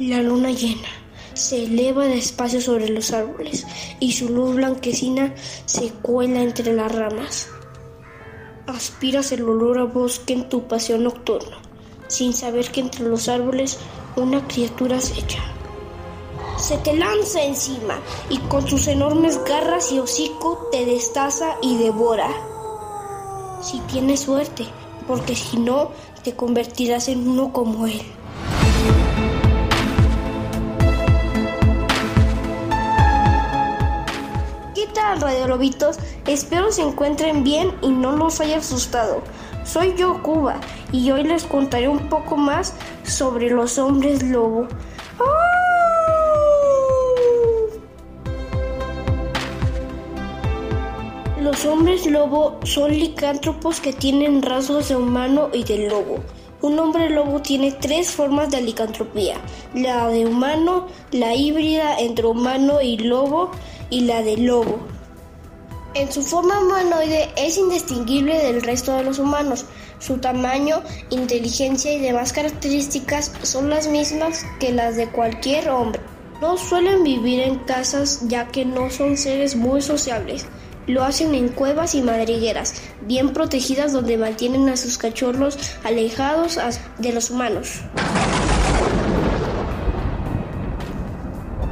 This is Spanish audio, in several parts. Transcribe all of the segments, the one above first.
La luna llena se eleva despacio sobre los árboles y su luz blanquecina se cuela entre las ramas. Aspiras el olor a bosque en tu paseo nocturno, sin saber que entre los árboles una criatura acecha. Se te lanza encima y con sus enormes garras y hocico te destaza y devora. Si tienes suerte, porque si no, te convertirás en uno como él. ¿Qué tal, Radio Lobitos? Espero se encuentren bien y no los haya asustado. Soy yo, Cuba, y hoy les contaré un poco más sobre los hombres lobo. Los hombres lobo son licántropos que tienen rasgos de humano y de lobo. Un hombre lobo tiene tres formas de licantropía, la de humano, la híbrida entre humano y lobo y la de lobo. En su forma humanoide es indistinguible del resto de los humanos. Su tamaño, inteligencia y demás características son las mismas que las de cualquier hombre. No suelen vivir en casas ya que no son seres muy sociables. Lo hacen en cuevas y madrigueras, bien protegidas donde mantienen a sus cachorros alejados de los humanos.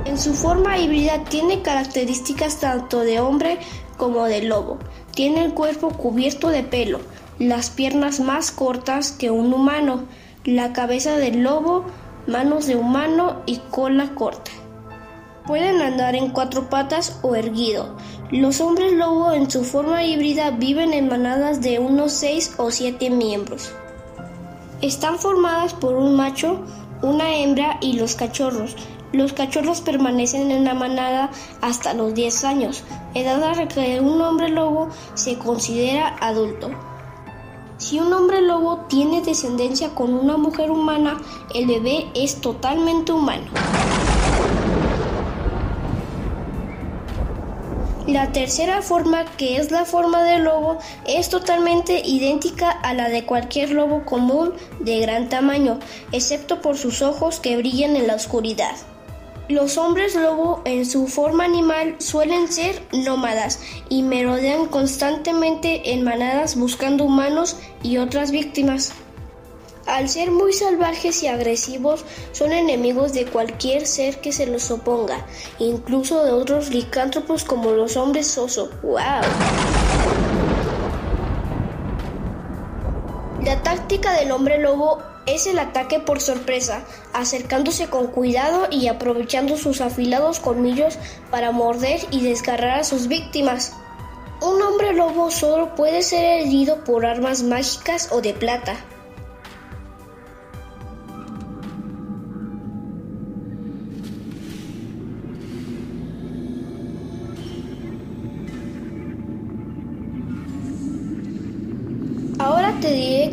En su forma híbrida tiene características tanto de hombre como de lobo. Tiene el cuerpo cubierto de pelo, las piernas más cortas que un humano, la cabeza de lobo, manos de humano y cola corta. Pueden andar en cuatro patas o erguido. Los hombres lobo en su forma híbrida viven en manadas de unos seis o siete miembros. Están formadas por un macho, una hembra y los cachorros. Los cachorros permanecen en la manada hasta los 10 años, edad a la que un hombre lobo se considera adulto. Si un hombre lobo tiene descendencia con una mujer humana, el bebé es totalmente humano. La tercera forma, que es la forma del lobo, es totalmente idéntica a la de cualquier lobo común de gran tamaño, excepto por sus ojos que brillan en la oscuridad. Los hombres lobo en su forma animal suelen ser nómadas y merodean constantemente en manadas buscando humanos y otras víctimas. Al ser muy salvajes y agresivos, son enemigos de cualquier ser que se los oponga, incluso de otros licántropos como los hombres oso. ¡Wow! La táctica del hombre lobo es el ataque por sorpresa, acercándose con cuidado y aprovechando sus afilados colmillos para morder y desgarrar a sus víctimas. Un hombre lobo solo puede ser herido por armas mágicas o de plata.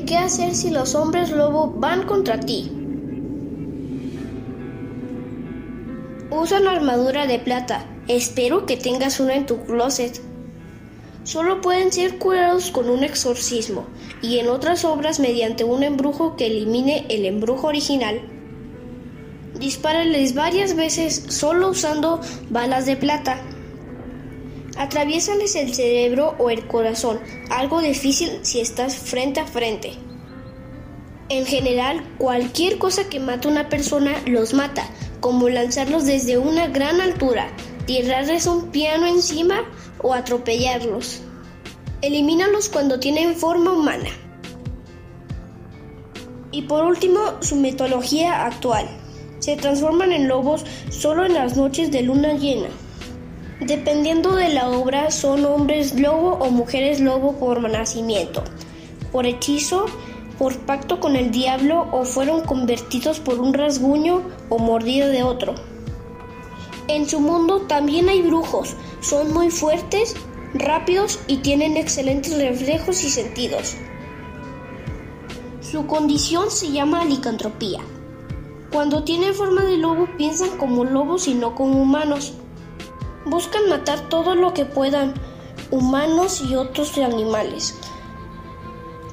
Qué hacer si los hombres lobo van contra ti. Usa una armadura de plata. Espero que tengas una en tu closet. Solo pueden ser curados con un exorcismo y en otras obras mediante un embrujo que elimine el embrujo original. Dispárales varias veces solo usando balas de plata. Atraviésales el cerebro o el corazón, algo difícil si estás frente a frente. En general, cualquier cosa que mata a una persona los mata, como lanzarlos desde una gran altura, tirarles un piano encima o atropellarlos. Elimínalos cuando tienen forma humana. Y por último, su metodología actual. Se transforman en lobos solo en las noches de luna llena. Dependiendo de la obra, son hombres lobo o mujeres lobo por nacimiento, por hechizo, por pacto con el diablo o fueron convertidos por un rasguño o mordido de otro. En su mundo también hay brujos, son muy fuertes, rápidos y tienen excelentes reflejos y sentidos. Su condición se llama licantropía. Cuando tienen forma de lobo piensan como lobos y no como humanos. Buscan matar todo lo que puedan, humanos y otros animales.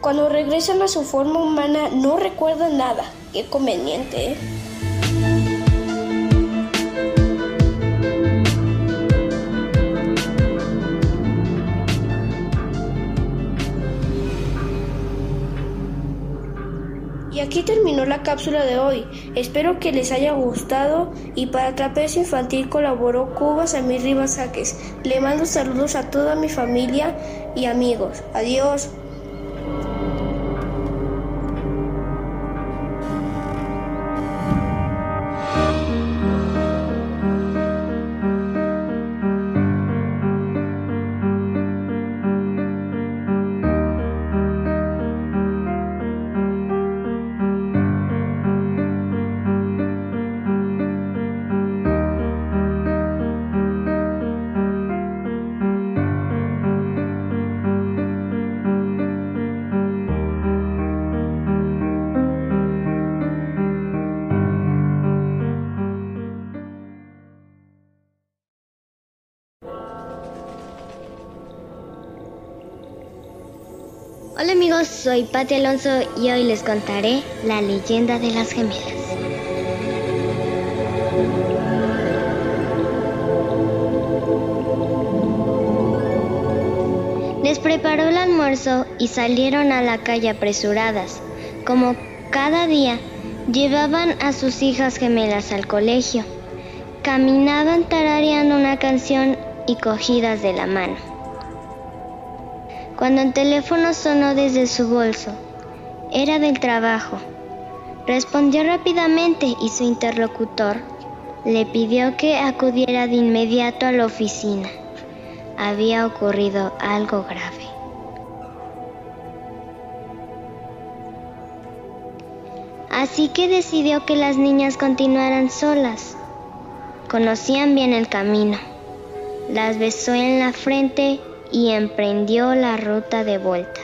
Cuando regresan a su forma humana no recuerdan nada. Qué conveniente, ¿eh? Aquí terminó la cápsula de hoy. Espero que les haya gustado y para Trapecio Infantil colaboró Cubas Amir Rivas Saques. Le mando saludos a toda mi familia y amigos. Adiós. Soy Pati Alonso y hoy les contaré la leyenda de las gemelas. Les preparó el almuerzo y salieron a la calle apresuradas. Como cada día, llevaban a sus hijas gemelas al colegio. Caminaban tarareando una canción y cogidas de la mano cuando el teléfono sonó desde su bolso. Era del trabajo. Respondió rápidamente y su interlocutor le pidió que acudiera de inmediato a la oficina. Había ocurrido algo grave. Así que decidió que las niñas continuaran solas. Conocían bien el camino. Las besó en la frente y emprendió la ruta de vuelta.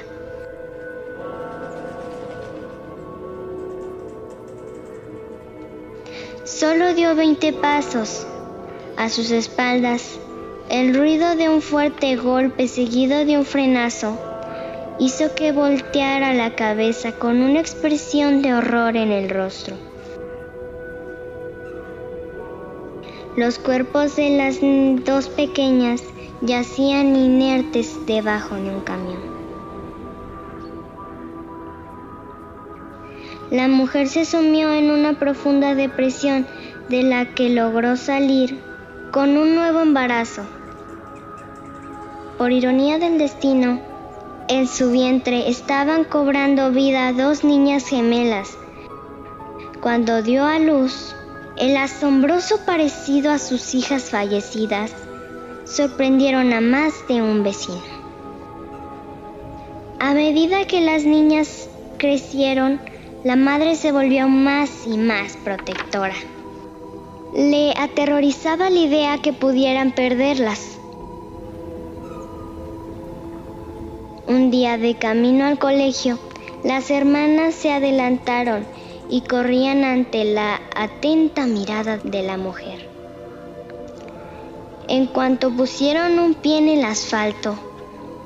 Solo dio 20 pasos. A sus espaldas, el ruido de un fuerte golpe seguido de un frenazo hizo que volteara la cabeza con una expresión de horror en el rostro. Los cuerpos de las dos pequeñas yacían inertes debajo de un camión. La mujer se sumió en una profunda depresión de la que logró salir con un nuevo embarazo. Por ironía del destino, en su vientre estaban cobrando vida dos niñas gemelas. Cuando dio a luz, el asombroso parecido a sus hijas fallecidas sorprendieron a más de un vecino. A medida que las niñas crecieron, la madre se volvió más y más protectora. Le aterrorizaba la idea que pudieran perderlas. Un día de camino al colegio, las hermanas se adelantaron y corrían ante la atenta mirada de la mujer. En cuanto pusieron un pie en el asfalto,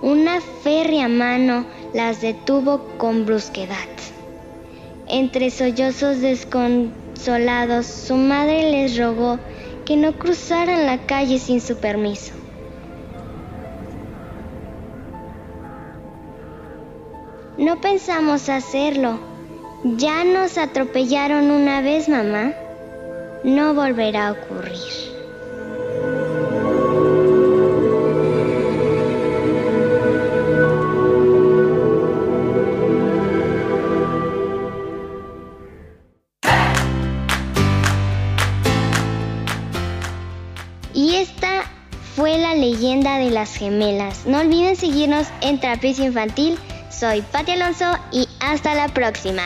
una férrea mano las detuvo con brusquedad. Entre sollozos desconsolados, su madre les rogó que no cruzaran la calle sin su permiso. No pensamos hacerlo. Ya nos atropellaron una vez, mamá. No volverá a ocurrir. Leyenda de las gemelas. No olviden seguirnos en Trapecio Infantil. Soy Pati Alonso y hasta la próxima.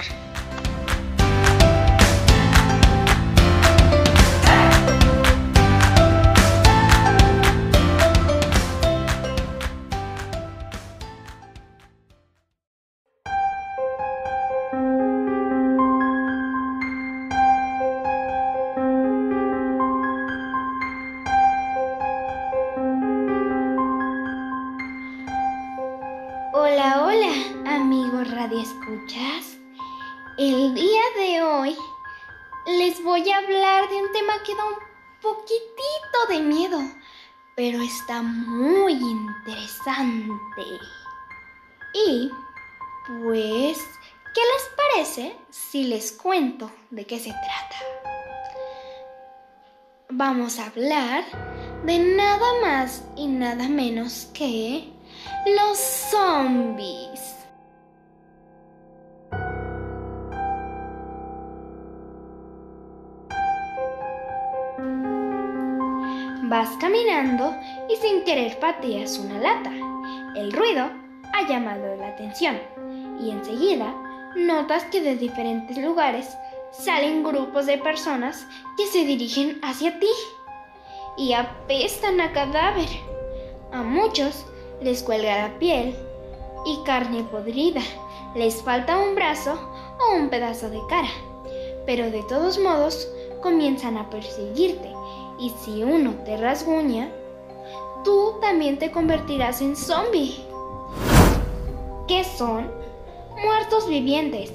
Si les cuento de qué se trata? Vamos a hablar de nada más y nada menos que los zombies. Vas caminando y sin querer pateas una lata. El ruido ha llamado la atención y enseguida notas que de diferentes lugares salen grupos de personas que se dirigen hacia ti y apestan a cadáver. A muchos les cuelga la piel y carne podrida, les falta un brazo o un pedazo de cara, pero de todos modos comienzan a perseguirte y si uno te rasguña, tú también te convertirás en zombie. ¿Qué son? Muertos vivientes.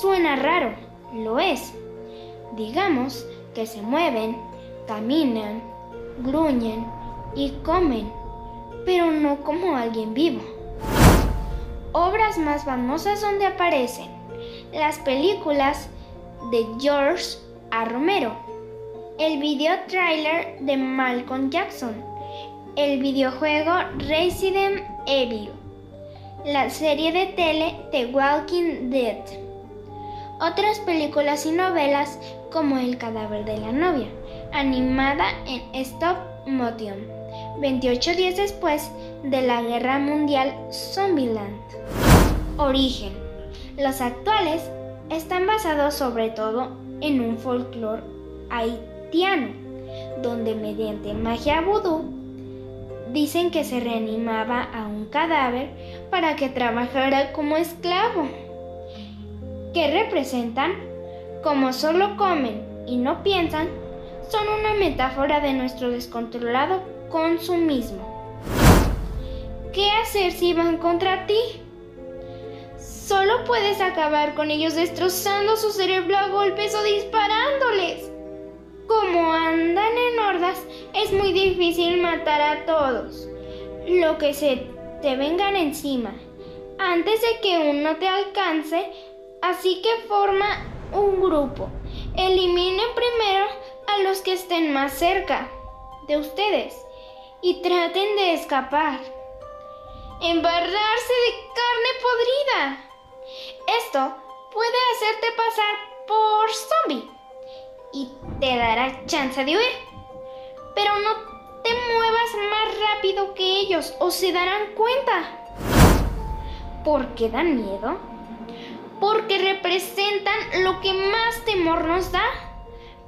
Suena raro, lo es. Digamos que se mueven, caminan, gruñen y comen, pero no como alguien vivo. Obras más famosas donde aparecen las películas de George A. Romero, el video trailer de Malcolm Jackson, el videojuego Resident Evil, la serie de tele The Walking Dead, otras películas y novelas como El cadáver de la novia, animada en stop motion, 28 días después de la Guerra Mundial Zombieland. Origen. Los actuales están basados sobre todo en un folclore haitiano, donde mediante magia vudú dicen que se reanimaba a un cadáver para que trabajara como esclavo. ¿Qué representan? Como solo comen y no piensan, son una metáfora de nuestro descontrolado consumismo. ¿Qué hacer si van contra ti? Solo puedes acabar con ellos destrozando su cerebro a golpes o disparándoles. Como andan en hordas, es muy difícil matar a todos. Lo que se te vengan encima, antes de que uno te alcance, así que forma un grupo. Eliminen primero a los que estén más cerca de ustedes y traten de escapar. Embarrarse de carne podrida. Esto puede hacerte pasar por zombie y te dará chance de huir. Pero no te muevas más rápido que ellos o se darán cuenta. ¿Por qué dan miedo? Porque representan lo que más temor nos da.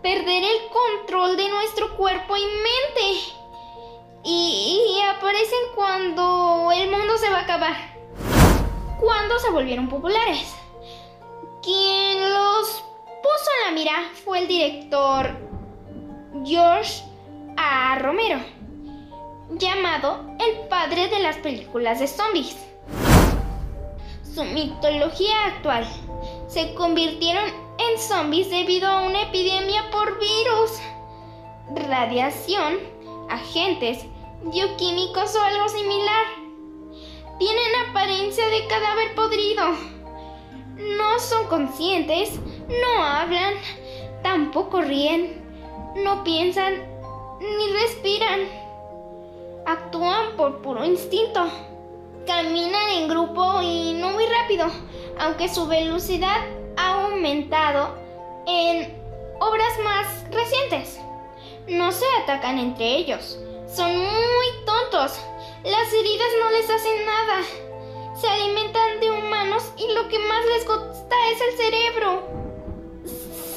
Perder el control de nuestro cuerpo y mente. Y, aparecen cuando el mundo se va a acabar. Cuando se volvieron populares. Quien los puso en la mira fue el director George A. Romero, llamado el padre de las películas de zombies. Su mitología actual se convirtieron en zombies debido a una epidemia por virus, radiación, agentes bioquímicos o algo similar. Tienen apariencia de cadáver podrido. No son conscientes no hablan, tampoco ríen, no piensan ni respiran. Actúan por puro instinto. Caminan en grupo y no muy rápido, aunque su velocidad ha aumentado en obras más recientes. No se atacan entre ellos. Son muy tontos. Las heridas no les hacen nada. Se alimentan de humanos y lo que más les gusta es el cerebro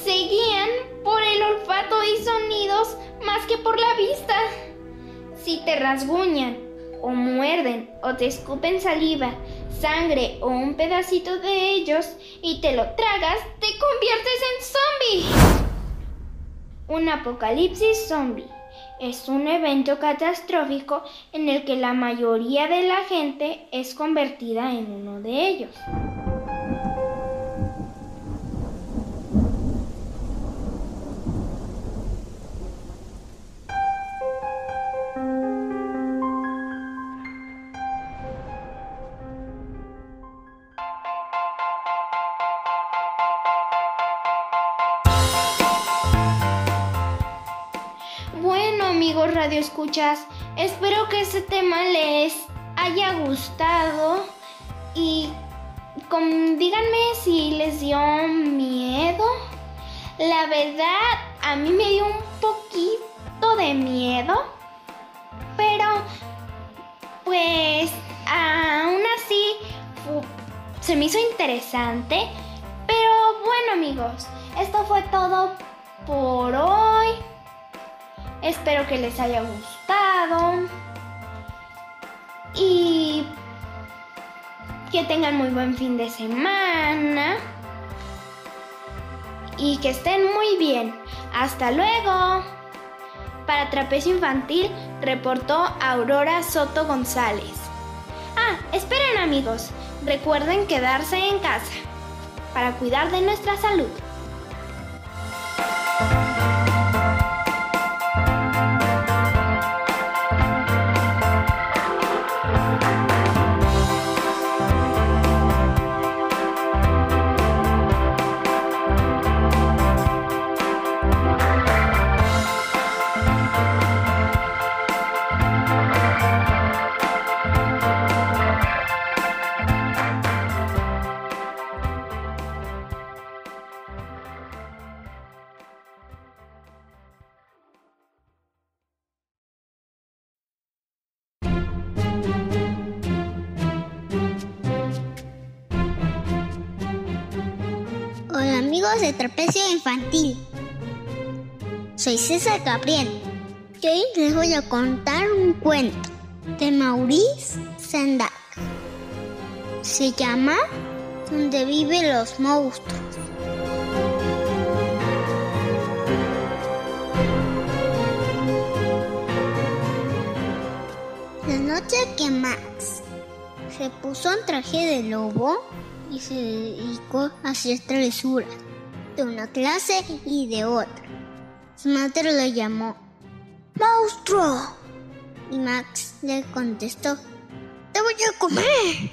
se guían por el olfato y sonidos más que por la vista. Si te rasguñan o muerden o te escupen saliva, sangre o un pedacito de ellos y te lo tragas, te conviertes en zombie. Un apocalipsis zombie es un evento catastrófico en el que la mayoría de la gente es convertida en uno de ellos. Espero que este tema les haya gustado y díganme si les dio miedo. La verdad, a mí me dio un poquito de miedo, pero pues aún así se me hizo interesante. Pero bueno amigos, esto fue todo por hoy. Espero que les haya gustado. Y que tengan muy buen fin de semana. Y que estén muy bien. Hasta luego. Para Trapecio Infantil reportó Aurora Soto González. Ah, esperen amigos. Recuerden quedarse en casa para cuidar de nuestra salud. De trapecio infantil. Soy César Gabriel y hoy les voy a contar un cuento de Maurice Sendak. Se llama Donde viven los monstruos. La noche que Max se puso un traje de lobo y se dedicó a hacer travesuras de una clase y de otra. Su madre lo llamó ¡Monstruo! Y Max le contestó ¡Te voy a comer!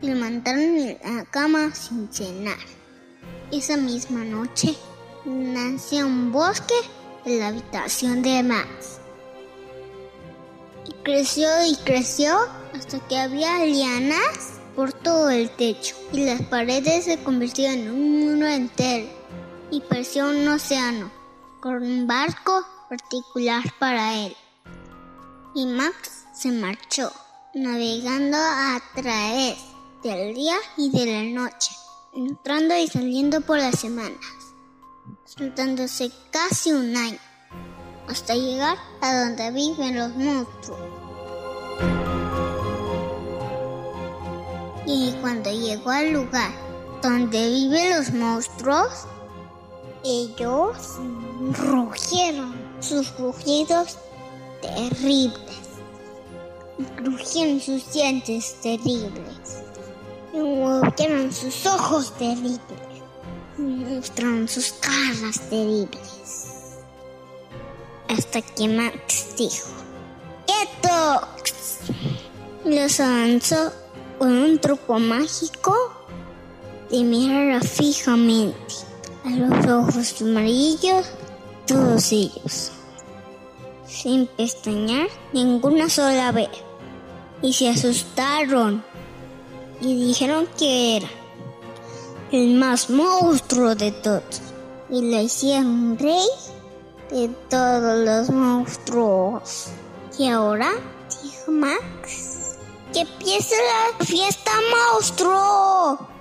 Le mandaron en la cama sin cenar. Esa misma noche nació un bosque en la habitación de Max. Y creció y creció hasta que había lianas por todo el techo y las paredes se convirtieron en un mundo entero y pareció un océano, con un barco particular para él. Y Max se marchó, navegando a través del día y de la noche, entrando y saliendo por las semanas, saltándose casi un año, hasta llegar a donde viven los monstruos. Y cuando llegó al lugar donde viven los monstruos, ellos rugieron sus rugidos terribles. Rugieron sus dientes terribles. Movieron sus ojos terribles. Mostraron sus caras terribles. Hasta que Max dijo: ¡Quieto! Los avanzó con un truco mágico de mirar fijamente a los ojos amarillos, todos ellos, sin pestañear ninguna sola vez. Y se asustaron y dijeron que era el más monstruo de todos. Y le hicieron rey de todos los monstruos. Y ahora, dijo Max, que empiece la fiesta monstruo.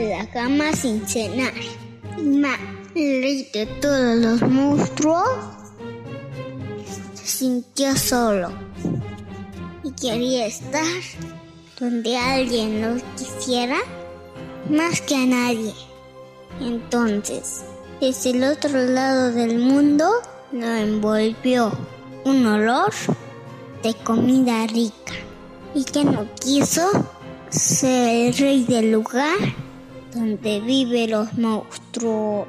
La cama sin cenar. Rey de todos los monstruos, se sintió solo y quería estar donde alguien lo quisiera más que a nadie. Entonces, desde el otro lado del mundo, lo envolvió un olor de comida rica y que no quiso ser el rey del lugar donde viven los monstruos.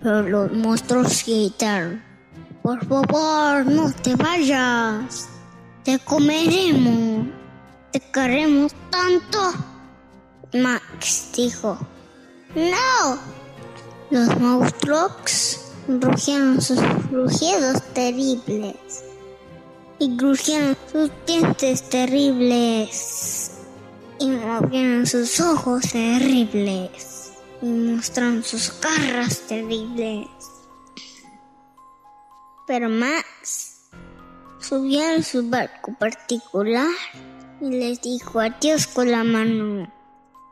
Pero los monstruos gritaron, por favor, no te vayas, te comeremos, te queremos tanto. Max dijo, no. Los monstruos rugieron sus rugidos terribles y crujieron sus dientes terribles y movieron sus ojos terribles y mostraron sus garras terribles. Pero Max subió a su barco particular y les dijo adiós con la mano.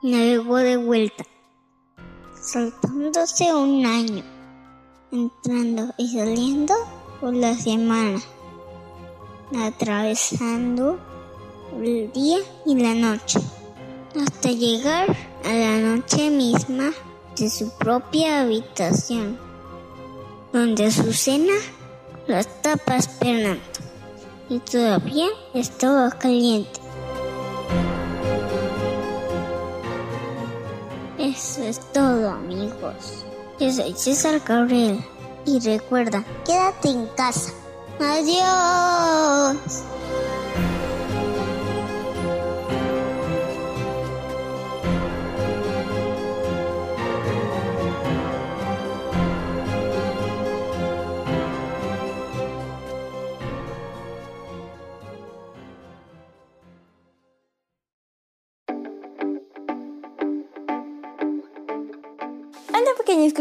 Navegó de vuelta, saltándose un año, entrando y saliendo por la semana atravesando el día y la noche, hasta llegar a la noche misma de su propia habitación, donde su cena la estaba esperando y todavía estaba caliente. Eso es todo amigos. Yo soy César Gabriel y recuerda, quédate en casa. Adiós.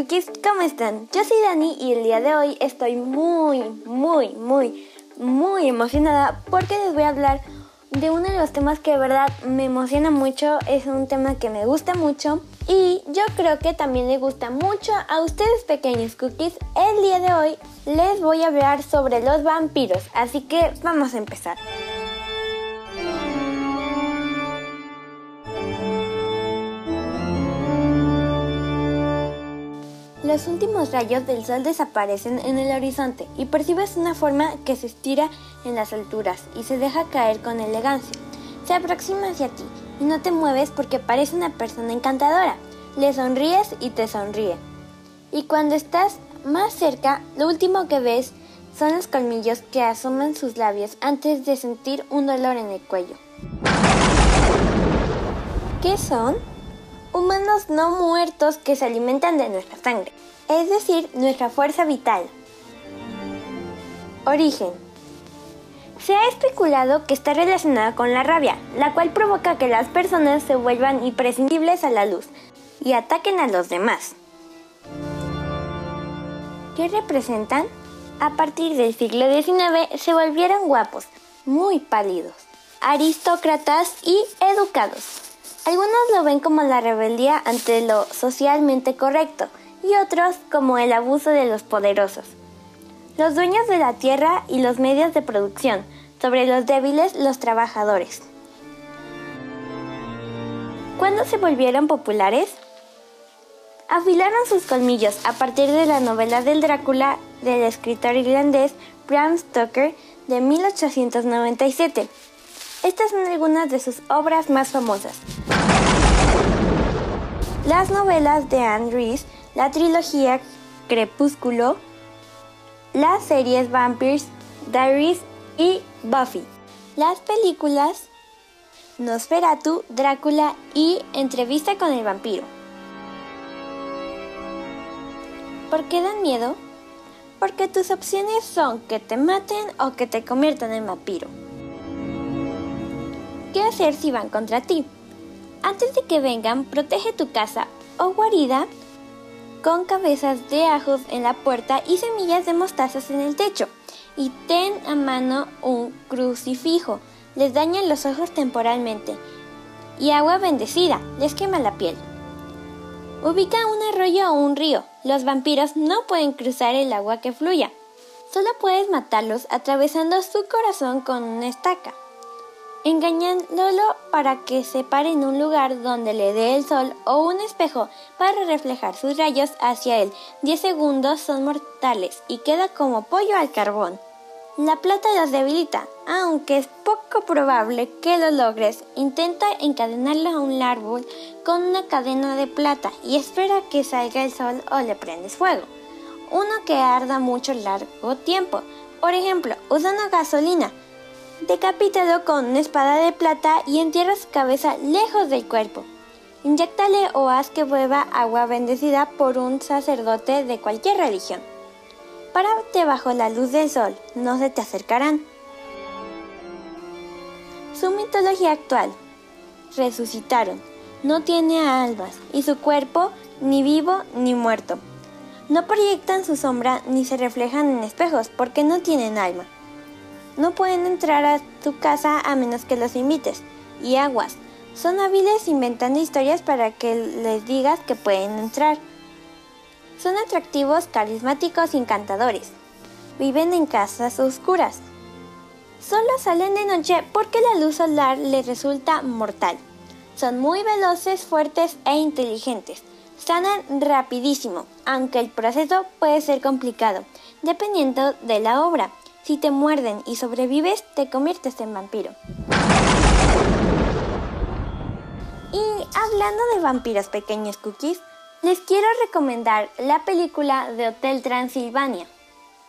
Cookies, ¿cómo están? Yo soy Dani y el día de hoy estoy muy, muy, muy, muy emocionada porque les voy a hablar de uno de los temas que de verdad me emociona mucho, es un tema que me gusta mucho y yo creo que también le gusta mucho a ustedes pequeños cookies. El día de hoy les voy a hablar sobre los vampiros, así que vamos a empezar. Los últimos rayos del sol desaparecen en el horizonte y percibes una forma que se estira en las alturas y se deja caer con elegancia. Se aproxima hacia ti y no te mueves porque parece una persona encantadora. Le sonríes y te sonríe. Y cuando estás más cerca, lo último que ves son los colmillos que asoman sus labios antes de sentir un dolor en el cuello. ¿Qué son? Humanos no muertos que se alimentan de nuestra sangre, es decir, nuestra fuerza vital. Origen. Se ha especulado que está relacionada con la rabia, la cual provoca que las personas se vuelvan imprescindibles a la luz y ataquen a los demás. ¿Qué representan? A partir del siglo XIX se volvieron guapos, muy pálidos, aristócratas y educados. Algunos lo ven como la rebeldía ante lo socialmente correcto y otros como el abuso de los poderosos. Los dueños de la tierra y los medios de producción, sobre los débiles los trabajadores. ¿Cuándo se volvieron populares? Afilaron sus colmillos a partir de la novela del Drácula del escritor irlandés Bram Stoker de 1897. Estas son algunas de sus obras más famosas. Las novelas de Anne Rice, la trilogía Crepúsculo, las series Vampires, Diaries y Buffy. Las películas Nosferatu, Drácula y Entrevista con el vampiro. ¿Por qué dan miedo? Porque tus opciones son que te maten o que te conviertan en vampiro. ¿Qué hacer si van contra ti? Antes de que vengan, protege tu casa o guarida con cabezas de ajos en la puerta y semillas de mostazas en el techo. Y ten a mano un crucifijo. Les dañan los ojos temporalmente. Y agua bendecida. Les quema la piel. Ubica un arroyo o un río. Los vampiros no pueden cruzar el agua que fluya. Solo puedes matarlos atravesando su corazón con una estaca engañándolo para que se pare en un lugar donde le dé el sol o un espejo para reflejar sus rayos hacia él. 10 segundos son mortales y queda como pollo al carbón. La plata los debilita, aunque es poco probable que lo logres. Intenta encadenarlo a un árbol con una cadena de plata y espera que salga el sol o le prendes fuego. Uno que arda mucho largo tiempo. Por ejemplo, usando gasolina. Decapítalo con una espada de plata y entierra su cabeza lejos del cuerpo. Inyectale o haz que beba agua bendecida por un sacerdote de cualquier religión. Párate bajo la luz del sol, no se te acercarán. Su mitología actual. Resucitaron. No tiene almas y su cuerpo ni vivo ni muerto. No proyectan su sombra ni se reflejan en espejos porque no tienen alma. No pueden entrar a tu casa a menos que los invites. Y aguas. Son hábiles inventando historias para que les digas que pueden entrar. Son atractivos, carismáticos y encantadores. Viven en casas oscuras. Solo salen de noche porque la luz solar les resulta mortal. Son muy veloces, fuertes e inteligentes. Sanan rapidísimo, aunque el proceso puede ser complicado, dependiendo de la obra. Si te muerden y sobrevives, te conviertes en vampiro. Y hablando de vampiros pequeños cookies, les quiero recomendar la película de Hotel Transilvania.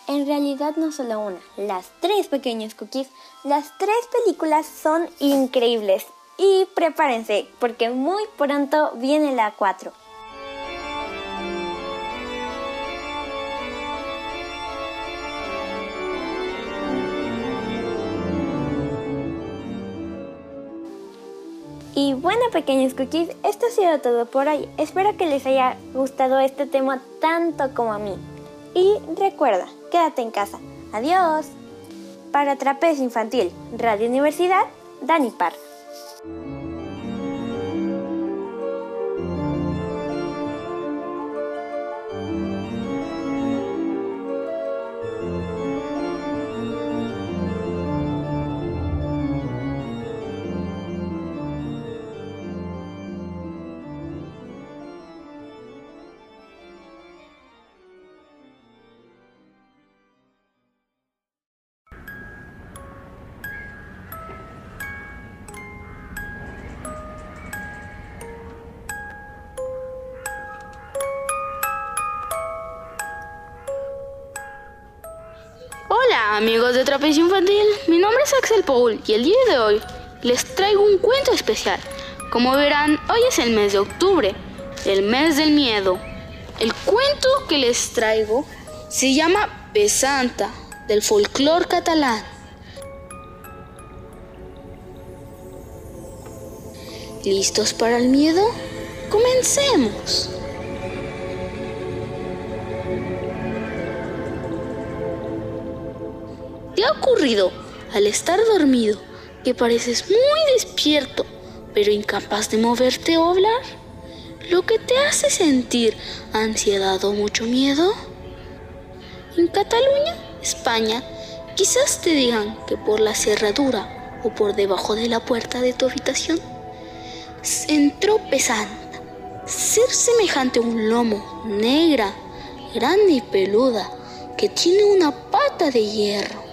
En realidad no solo una, las tres pequeños cookies, las tres películas son increíbles. Y prepárense, porque muy pronto viene la 4. Y bueno, pequeños cookies, esto ha sido todo por hoy. Espero que les haya gustado este tema tanto como a mí. Y recuerda, quédate en casa. Adiós. Para Trapecio Infantil, Radio Universidad, Dani Parra. Infantil, mi nombre es Axel Paul y el día de hoy les traigo un cuento especial. Como verán, hoy es el mes de octubre, el mes del miedo. El cuento que les traigo se llama Pesanta, del folclore catalán. ¿Listos para el miedo? Comencemos. Al estar dormido que pareces muy despierto pero incapaz de moverte o hablar? ¿Lo que te hace sentir ansiedad o mucho miedo? En Cataluña, España, quizás te digan que por la cerradura o por debajo de la puerta de tu habitación entró pesanta, ser semejante a un lomo, negra, grande y peluda, que tiene una pata de hierro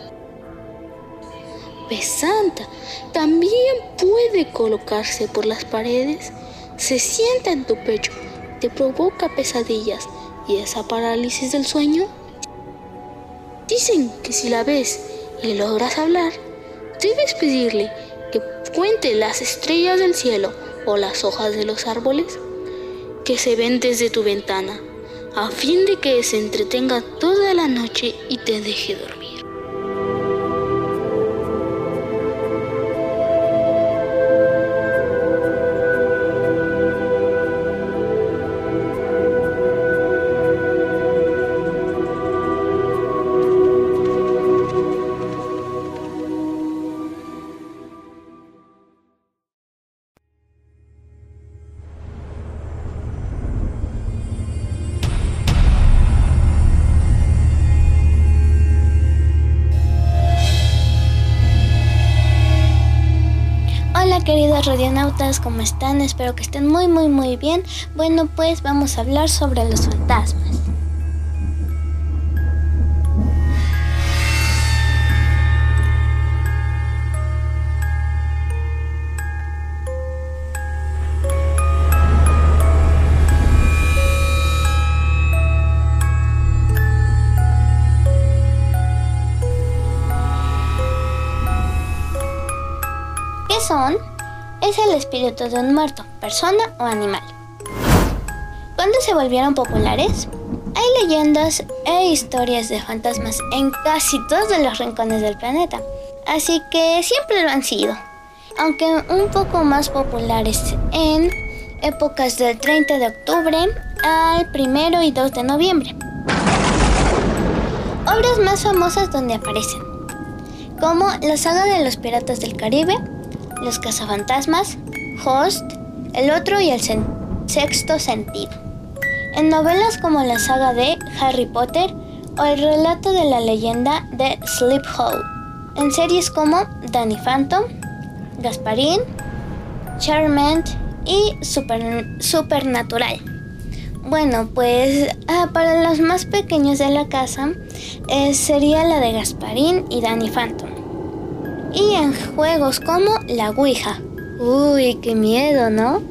pesanta también puede colocarse por las paredes, se sienta en tu pecho, te provoca pesadillas y esa parálisis del sueño. Dicen que si la ves y logras hablar, debes pedirle que cuente las estrellas del cielo o las hojas de los árboles que se ven desde tu ventana, a fin de que se entretenga toda la noche y te deje dormir. queridos radionautas, ¿cómo están? Espero que estén muy, muy, muy bien. Bueno, pues vamos a hablar sobre los fantasmas. qué son es el espíritu de un muerto, persona o animal. ¿Cuándo se volvieron populares? Hay leyendas e historias de fantasmas en casi todos los rincones del planeta, así que siempre lo han sido, aunque un poco más populares en épocas del 30 de octubre al 1 y 2 de noviembre. Obras más famosas donde aparecen, como la saga de los piratas del Caribe, los cazafantasmas, Host, El otro y el sexto sentido. En novelas como la saga de Harry Potter o el relato de la leyenda de Sleep Hole. En series como Danny Phantom, Gasparín, Charmed y Supernatural. Bueno, pues ah, para los más pequeños de la casa eh, sería la de Gasparín y Danny Phantom. Y en juegos como la Ouija. Uy, qué miedo, ¿no?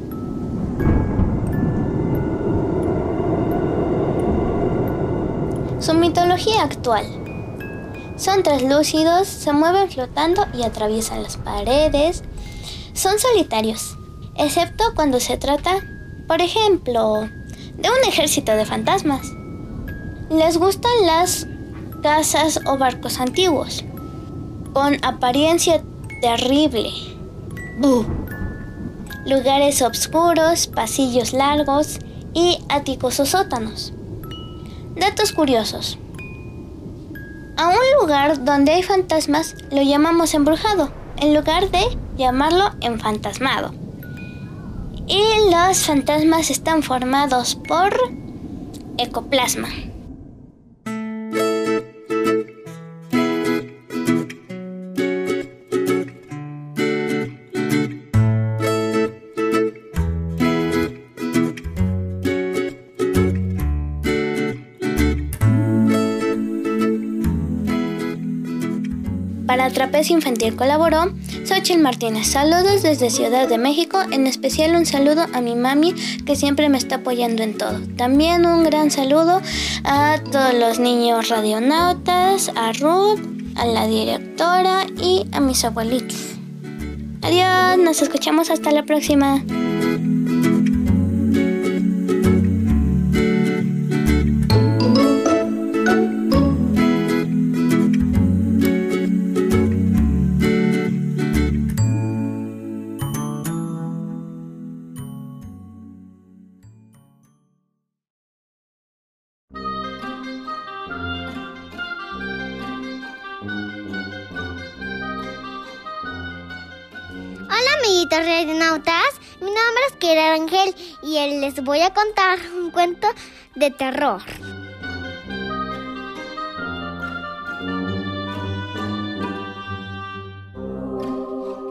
Su mitología actual. Son translúcidos, se mueven flotando y atraviesan las paredes. Son solitarios, excepto cuando se trata, por ejemplo, de un ejército de fantasmas. Les gustan las casas o barcos antiguos, con apariencia terrible. Lugares oscuros, pasillos largos y áticos o sótanos. Datos curiosos. A un lugar donde hay fantasmas lo llamamos embrujado, en lugar de llamarlo enfantasmado. Y los fantasmas están formados por ecoplasma. Para Trapecio Infantil colaboró Xochitl Martínez. Saludos desde Ciudad de México. En especial un saludo a mi mami que siempre me está apoyando en todo. También un gran saludo a todos los niños radionautas, a Ruth, a la directora y a mis abuelitos. Adiós, nos escuchamos hasta la próxima. Ángel y les voy a contar un cuento de terror.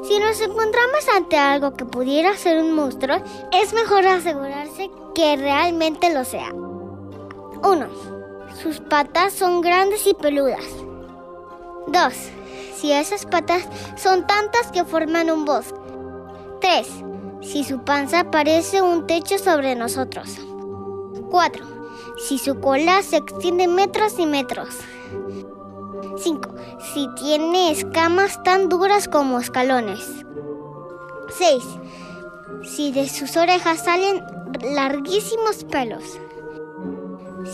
Si nos encontramos ante algo que pudiera ser un monstruo, es mejor asegurarse que realmente lo sea. 1. Sus patas son grandes y peludas. 2. Si esas patas son tantas que forman un bosque. 3. Si su panza parece un techo sobre nosotros. 4. Si su cola se extiende metros y metros. 5. Si tiene escamas tan duras como escalones. 6. Si de sus orejas salen larguísimos pelos.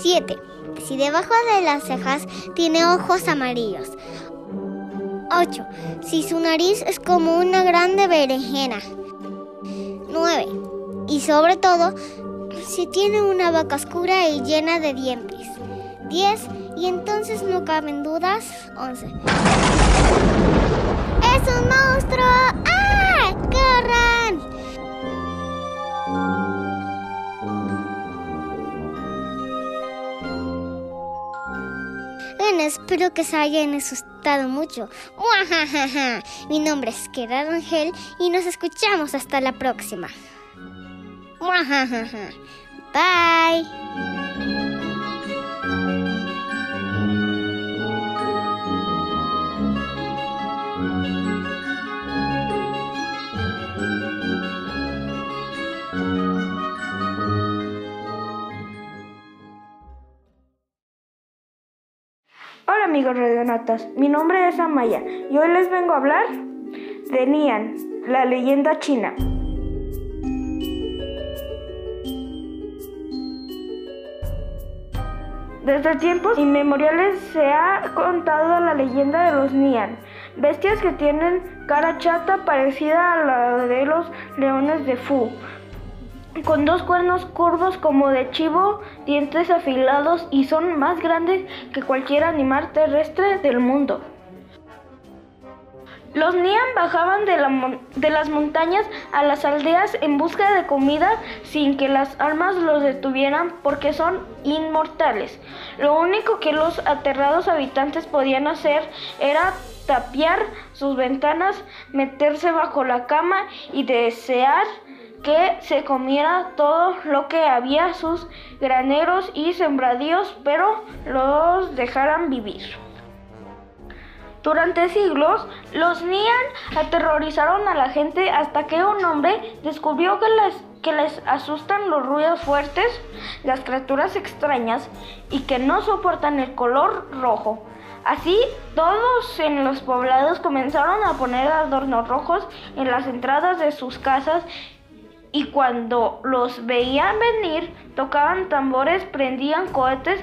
7. Si debajo de las cejas tiene ojos amarillos. 8. Si su nariz es como una grande berenjena. 9. Y sobre todo, si tiene una boca oscura y llena de dientes. 10. Y entonces no caben dudas. 11. ¡Es un monstruo! ¡Ah! ¡Corran! Espero que se hayan asustado mucho. Mi nombre es Gerard Ángel y nos escuchamos hasta la próxima. Bye. Hola amigos radionatas, mi nombre es Amaya y hoy les vengo a hablar de Nian, La leyenda china. Desde tiempos inmemoriales se ha contado la leyenda de los Nian, bestias que tienen cara chata parecida a la de los leones de Fu, con dos cuernos curvos como de chivo, dientes afilados y son más grandes que cualquier animal terrestre del mundo. Los Nian bajaban de, las montañas a las aldeas en busca de comida sin que las armas los detuvieran porque son inmortales. Lo único que los aterrados habitantes podían hacer era tapiar sus ventanas, meterse bajo la cama y desear que se comiera todo lo que había sus graneros y sembradíos, pero los dejaran vivir. Durante siglos, los Nian aterrorizaron a la gente hasta que un hombre descubrió que les, que les asustan los ruidos fuertes, las criaturas extrañas y que no soportan el color rojo. Así, todos en los poblados comenzaron a poner adornos rojos en las entradas de sus casas y cuando los veían venir tocaban tambores, prendían cohetes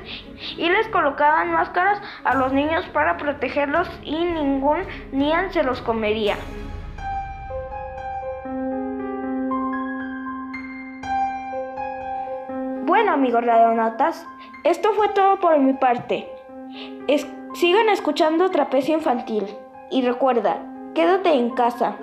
y les colocaban máscaras a los niños para protegerlos y ningún nian se los comería. Bueno amigos radionautas, esto fue todo por mi parte. sigan escuchando Trapecio Infantil y recuerda, quédate en casa.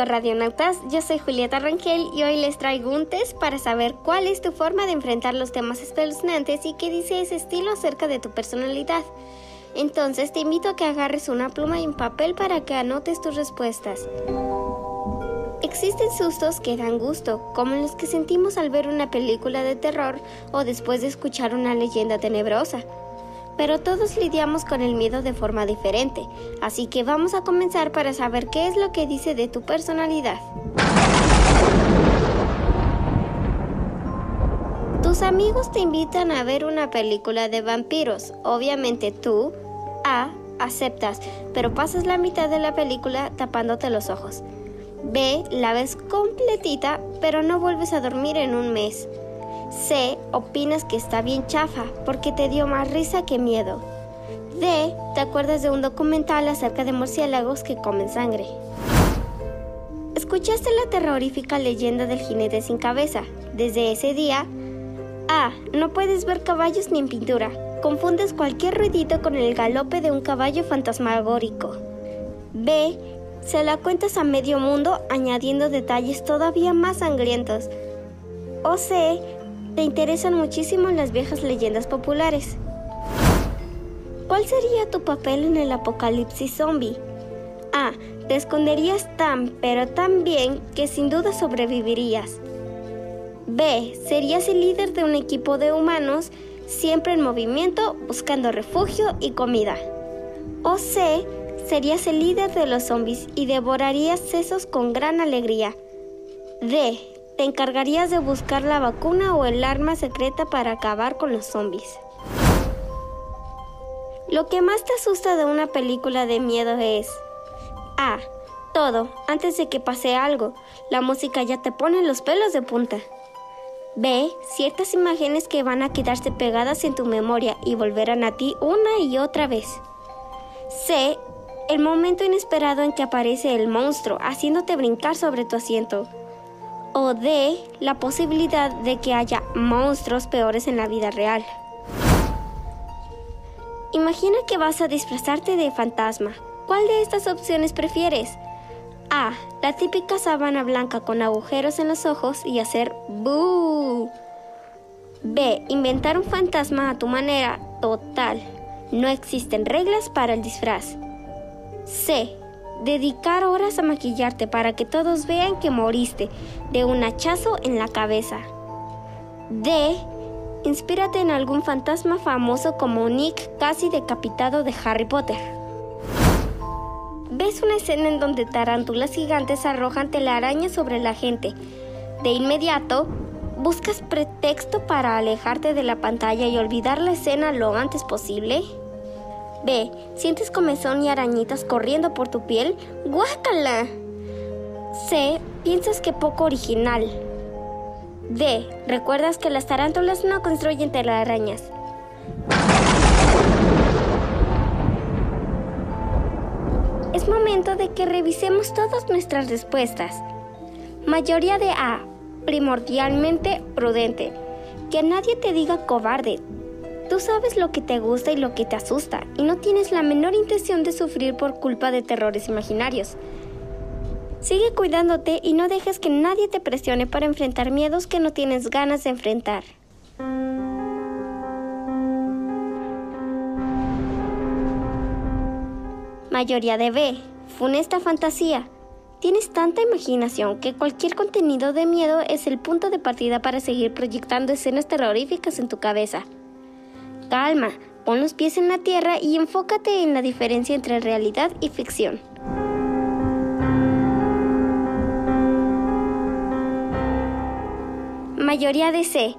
Amigos radionautas, yo soy Julieta Rangel y hoy les traigo un test para saber cuál es tu forma de enfrentar los temas espeluznantes y qué dice ese estilo acerca de tu personalidad. Entonces te invito a que agarres una pluma y un papel para que anotes tus respuestas. Existen sustos que dan gusto, como los que sentimos al ver una película de terror o después de escuchar una leyenda tenebrosa pero todos lidiamos con el miedo de forma diferente, así que vamos a comenzar para saber qué es lo que dice de tu personalidad. Tus amigos te invitan a ver una película de vampiros. Obviamente tú, A, aceptas, pero pasas la mitad de la película tapándote los ojos. B, la ves completita, pero no vuelves a dormir en un mes. C. Opinas que está bien chafa porque te dio más risa que miedo. D. Te acuerdas de un documental acerca de murciélagos que comen sangre. Escuchaste la terrorífica leyenda del jinete sin cabeza. Desde ese día, A. No puedes ver caballos ni en pintura. Confundes cualquier ruidito con el galope de un caballo fantasmagórico. B. Se la cuentas a medio mundo añadiendo detalles todavía más sangrientos. O C te interesan muchísimo las viejas leyendas populares. ¿Cuál sería tu papel en el apocalipsis zombie? A. Te esconderías tan, pero tan bien que sin duda sobrevivirías. B. Serías el líder de un equipo de humanos siempre en movimiento buscando refugio y comida. O C. Serías el líder de los zombies y devorarías sesos con gran alegría. D te encargarías de buscar la vacuna o el arma secreta para acabar con los zombies. Lo que más te asusta de una película de miedo es A. Todo, antes de que pase algo, la música ya te pone los pelos de punta. B. Ciertas imágenes que van a quedarse pegadas en tu memoria y volverán a ti una y otra vez. C. El momento inesperado en que aparece el monstruo haciéndote brincar sobre tu asiento o de la posibilidad de que haya monstruos peores en la vida real. Imagina que vas a disfrazarte de fantasma. ¿Cuál de estas opciones prefieres? A. La típica sábana blanca con agujeros en los ojos y hacer ¡Boo! B. Inventar un fantasma a tu manera total. No existen reglas para el disfraz. C dedicar horas a maquillarte para que todos vean que moriste de un hachazo en la cabeza. D. inspírate en algún fantasma famoso como Nick casi decapitado de Harry Potter. Ves una escena en donde tarántulas gigantes arrojan telarañas sobre la gente. De inmediato, buscas pretexto para alejarte de la pantalla y olvidar la escena lo antes posible. B. ¿Sientes comezón y arañitas corriendo por tu piel? ¡Guácala! C. Piensas que poco original. D. ¿Recuerdas que las tarántulas no construyen telarañas? Es momento de que revisemos todas nuestras respuestas. Mayoría de A. Primordialmente prudente. Que nadie te diga cobarde. Tú sabes lo que te gusta y lo que te asusta, y no tienes la menor intención de sufrir por culpa de terrores imaginarios. Sigue cuidándote y no dejes que nadie te presione para enfrentar miedos que no tienes ganas de enfrentar. Mayoría de B. Funesta fantasía. Tienes tanta imaginación que cualquier contenido de miedo es el punto de partida para seguir proyectando escenas terroríficas en tu cabeza. Calma, pon los pies en la tierra y enfócate en la diferencia entre realidad y ficción. Mayoría de C.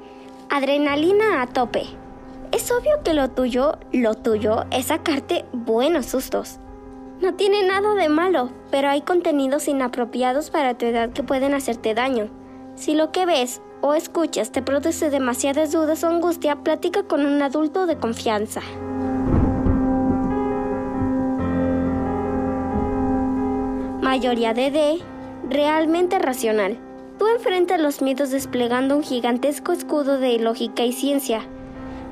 Adrenalina a tope. Es obvio que lo tuyo, lo tuyo, es sacarte buenos sustos. No tiene nada de malo, pero hay contenidos inapropiados para tu edad que pueden hacerte daño. Si lo que ves o escuchas te produce demasiadas dudas o angustia, platica con un adulto de confianza. Mayoría de D, realmente racional. Tú enfrentas los miedos desplegando un gigantesco escudo de lógica y ciencia.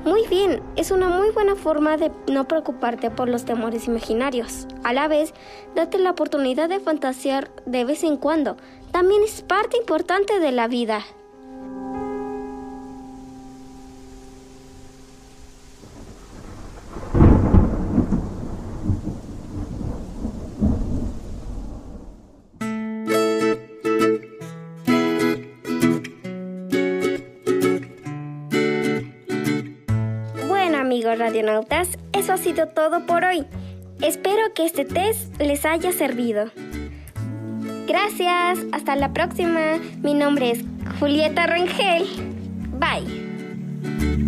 Muy bien, es una muy buena forma de no preocuparte por los temores imaginarios. A la vez, date la oportunidad de fantasear de vez en cuando. También es parte importante de la vida. Radionautas, eso ha sido todo por hoy. Espero que este test les haya servido. Gracias, hasta la próxima. Mi nombre es Julieta Rangel. Bye.